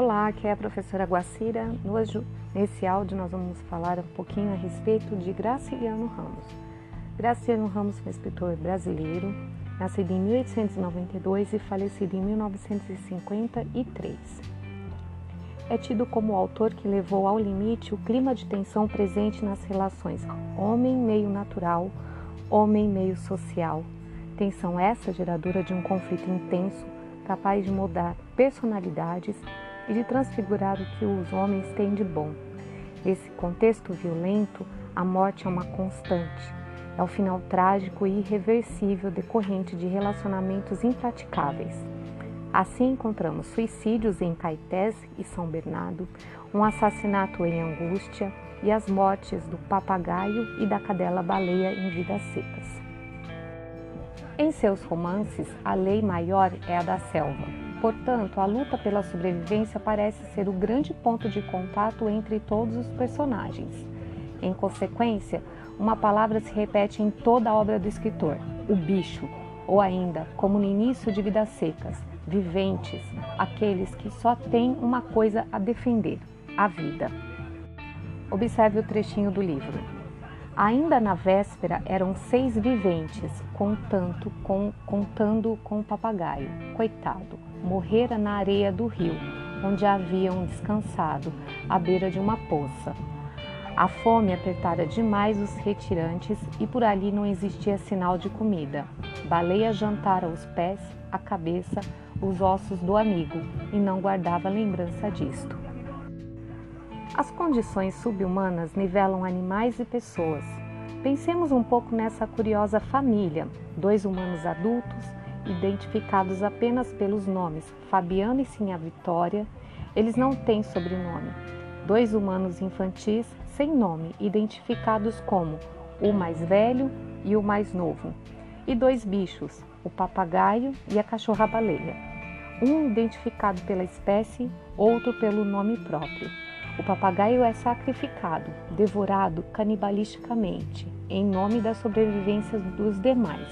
Olá, aqui é a professora Guacira. Nesse áudio, nós vamos falar um pouquinho a respeito de Graciliano Ramos. Graciliano Ramos foi escritor brasileiro, nascido em 1892 e falecido em 1953. É tido como o autor que levou ao limite o clima de tensão presente nas relações homem-meio natural, homem-meio social. Tensão essa geradora de um conflito intenso capaz de mudar personalidades e de transfigurar o que os homens têm de bom. Nesse contexto violento, a morte é uma constante. É o final trágico e irreversível decorrente de relacionamentos impraticáveis. Assim encontramos suicídios em Caetés e São Bernardo, um assassinato em Angústia e as mortes do papagaio e da cadela baleia em Vidas Secas. Em seus romances, a lei maior é a da selva. Portanto, a luta pela sobrevivência parece ser o grande ponto de contato entre todos os personagens. Em consequência, uma palavra se repete em toda a obra do escritor: o bicho, ou ainda, como no início de Vidas Secas, viventes, aqueles que só têm uma coisa a defender: a vida. Observe o trechinho do livro. Ainda na véspera eram seis viventes, contando com, contando com o papagaio. Coitado, morrera na areia do rio, onde haviam descansado, à beira de uma poça. A fome apertara demais os retirantes e por ali não existia sinal de comida. Baleia jantara os pés, a cabeça, os ossos do amigo e não guardava lembrança disto. As condições subhumanas nivelam animais e pessoas. Pensemos um pouco nessa curiosa família, dois humanos adultos, identificados apenas pelos nomes Fabiano e Sinha Vitória, eles não têm sobrenome. Dois humanos infantis sem nome, identificados como o mais velho e o mais novo. E dois bichos, o papagaio e a cachorra-baleia. Um identificado pela espécie, outro pelo nome próprio. O papagaio é sacrificado, devorado canibalisticamente, em nome da sobrevivência dos demais.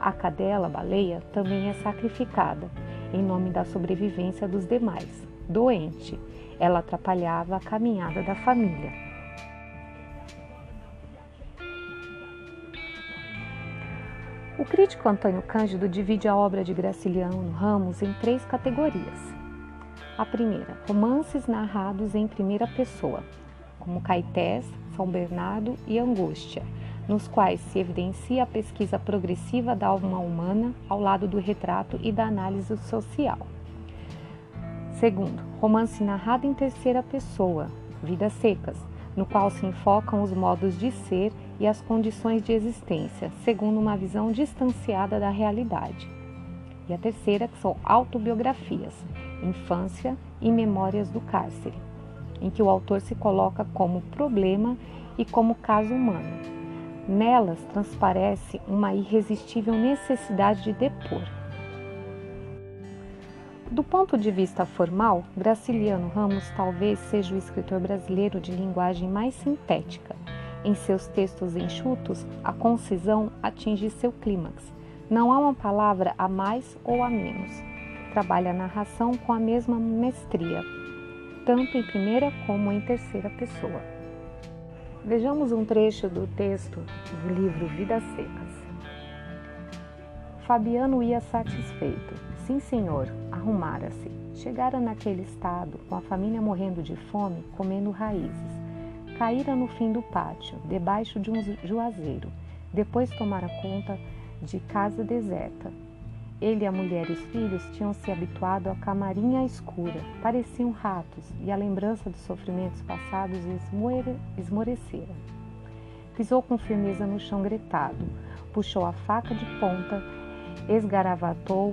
A cadela, baleia, também é sacrificada, em nome da sobrevivência dos demais. Doente, ela atrapalhava a caminhada da família. O crítico Antônio Cândido divide a obra de Graciliano Ramos em três categorias a primeira, romances narrados em primeira pessoa, como Caetés, São Bernardo e Angústia, nos quais se evidencia a pesquisa progressiva da alma humana ao lado do retrato e da análise social. Segundo, romance narrado em terceira pessoa, Vidas Secas, no qual se enfocam os modos de ser e as condições de existência, segundo uma visão distanciada da realidade. E a terceira, que são autobiografias, Infância e Memórias do Cárcere, em que o autor se coloca como problema e como caso humano. Nelas transparece uma irresistível necessidade de depor. Do ponto de vista formal, Graciliano Ramos talvez seja o escritor brasileiro de linguagem mais sintética. Em seus textos enxutos, a concisão atinge seu clímax. Não há uma palavra a mais ou a menos trabalha a narração com a mesma mestria, tanto em primeira como em terceira pessoa. Vejamos um trecho do texto do livro Vidas Secas. Fabiano ia satisfeito. Sim, senhor, arrumara-se. Chegara naquele estado, com a família morrendo de fome, comendo raízes. Caíra no fim do pátio, debaixo de um juazeiro. Depois tomara conta de casa deserta, ele, a mulher e os filhos tinham se habituado à camarinha escura, pareciam ratos, e a lembrança dos sofrimentos passados esmorecera. Pisou com firmeza no chão gretado, puxou a faca de ponta, esgaravatou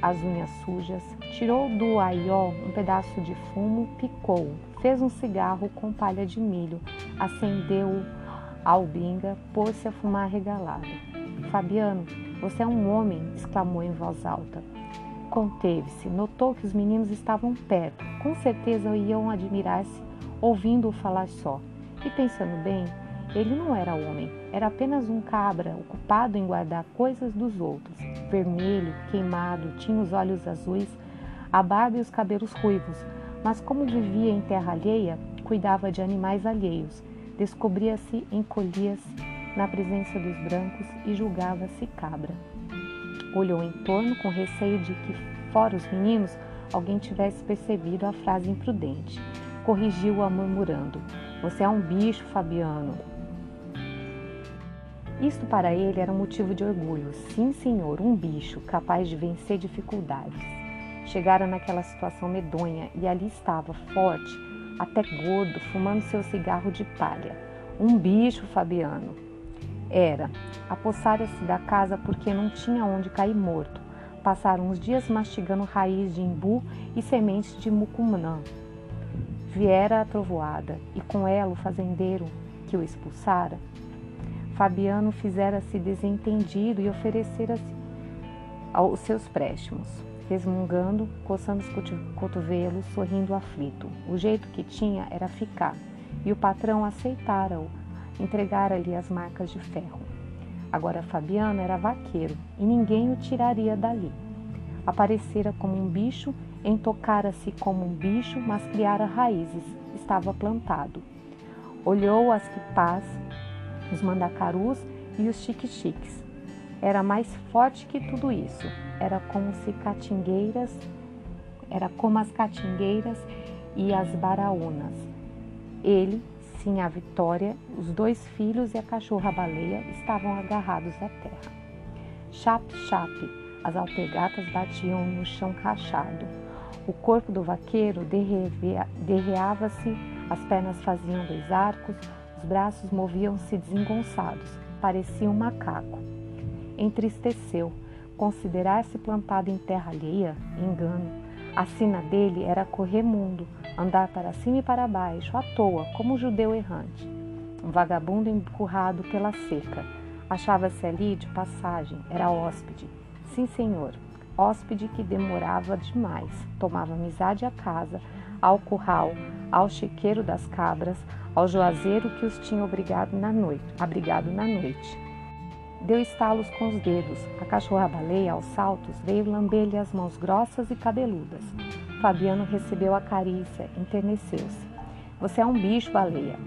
as unhas sujas, tirou do aió um pedaço de fumo, picou, fez um cigarro com palha de milho, acendeu a albinga, pôs-se a fumar regalada. Fabiano, você é um homem, exclamou em voz alta. Conteve-se, notou que os meninos estavam perto, com certeza iam admirar-se ouvindo-o falar só. E pensando bem, ele não era homem, era apenas um cabra ocupado em guardar coisas dos outros. Vermelho, queimado, tinha os olhos azuis, a barba e os cabelos ruivos, mas como vivia em terra alheia, cuidava de animais alheios, descobria-se, encolhia-se na presença dos brancos e julgava-se cabra. Olhou em torno com receio de que, fora os meninos, alguém tivesse percebido a frase imprudente. Corrigiu-a murmurando: Você é um bicho, Fabiano. Isto para ele era um motivo de orgulho. Sim, senhor, um bicho capaz de vencer dificuldades. Chegara naquela situação medonha e ali estava, forte, até gordo, fumando seu cigarro de palha. Um bicho, Fabiano. Era. Apossara-se da casa porque não tinha onde cair morto. Passaram uns dias mastigando raiz de imbu e sementes de mucumã. Viera a trovoada e com ela o fazendeiro que o expulsara. Fabiano fizera-se desentendido e oferecera-se aos seus préstimos, resmungando, coçando os cotovelos, sorrindo aflito. O jeito que tinha era ficar, e o patrão aceitara-o, entregara-lhe as marcas de ferro. Agora Fabiano era vaqueiro e ninguém o tiraria dali. Aparecera como um bicho, entocara-se como um bicho, mas criara raízes, estava plantado. Olhou as quipás, os mandacarus e os chique-chiques. Era mais forte que tudo isso. Era como se catingueiras, era como as catingueiras e as baraúnas. Ele Sim, a Vitória, os dois filhos e a cachorra-baleia estavam agarrados à terra. Chape, chape, as alpergatas batiam no chão rachado. O corpo do vaqueiro derreava-se, as pernas faziam dois arcos, os braços moviam-se desengonçados, parecia um macaco. Entristeceu. Considerar-se plantado em terra alheia? Engano. A sina dele era correr mundo, andar para cima e para baixo, à toa, como um judeu errante. Um vagabundo empurrado pela seca. Achava-se ali de passagem, era hóspede. Sim, senhor, hóspede que demorava demais. Tomava amizade à casa, ao curral, ao chiqueiro das cabras, ao juazeiro que os tinha obrigado na noite, abrigado na noite. Deu estalos com os dedos. A cachorra-baleia, aos saltos, veio lamber-lhe as mãos grossas e cabeludas. Fabiano recebeu a carícia, enterneceu-se. Você é um bicho, baleia.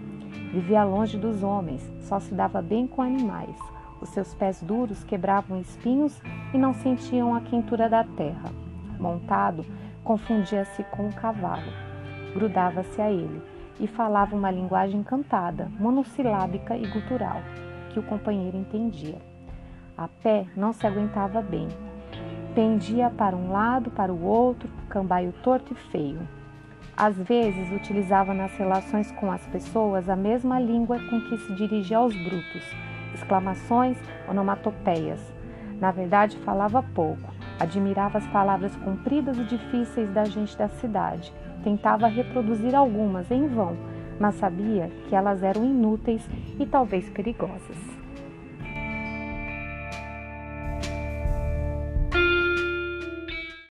Vivia longe dos homens, só se dava bem com animais. Os seus pés duros quebravam espinhos e não sentiam a quentura da terra. Montado, confundia-se com um cavalo. Grudava-se a ele e falava uma linguagem cantada, monossilábica e gutural, que o companheiro entendia. A pé não se aguentava bem, pendia para um lado, para o outro, cambaio torto e feio. Às vezes utilizava nas relações com as pessoas a mesma língua com que se dirigia aos brutos, exclamações, onomatopeias. Na verdade, falava pouco, admirava as palavras compridas e difíceis da gente da cidade, tentava reproduzir algumas em vão, mas sabia que elas eram inúteis e talvez perigosas.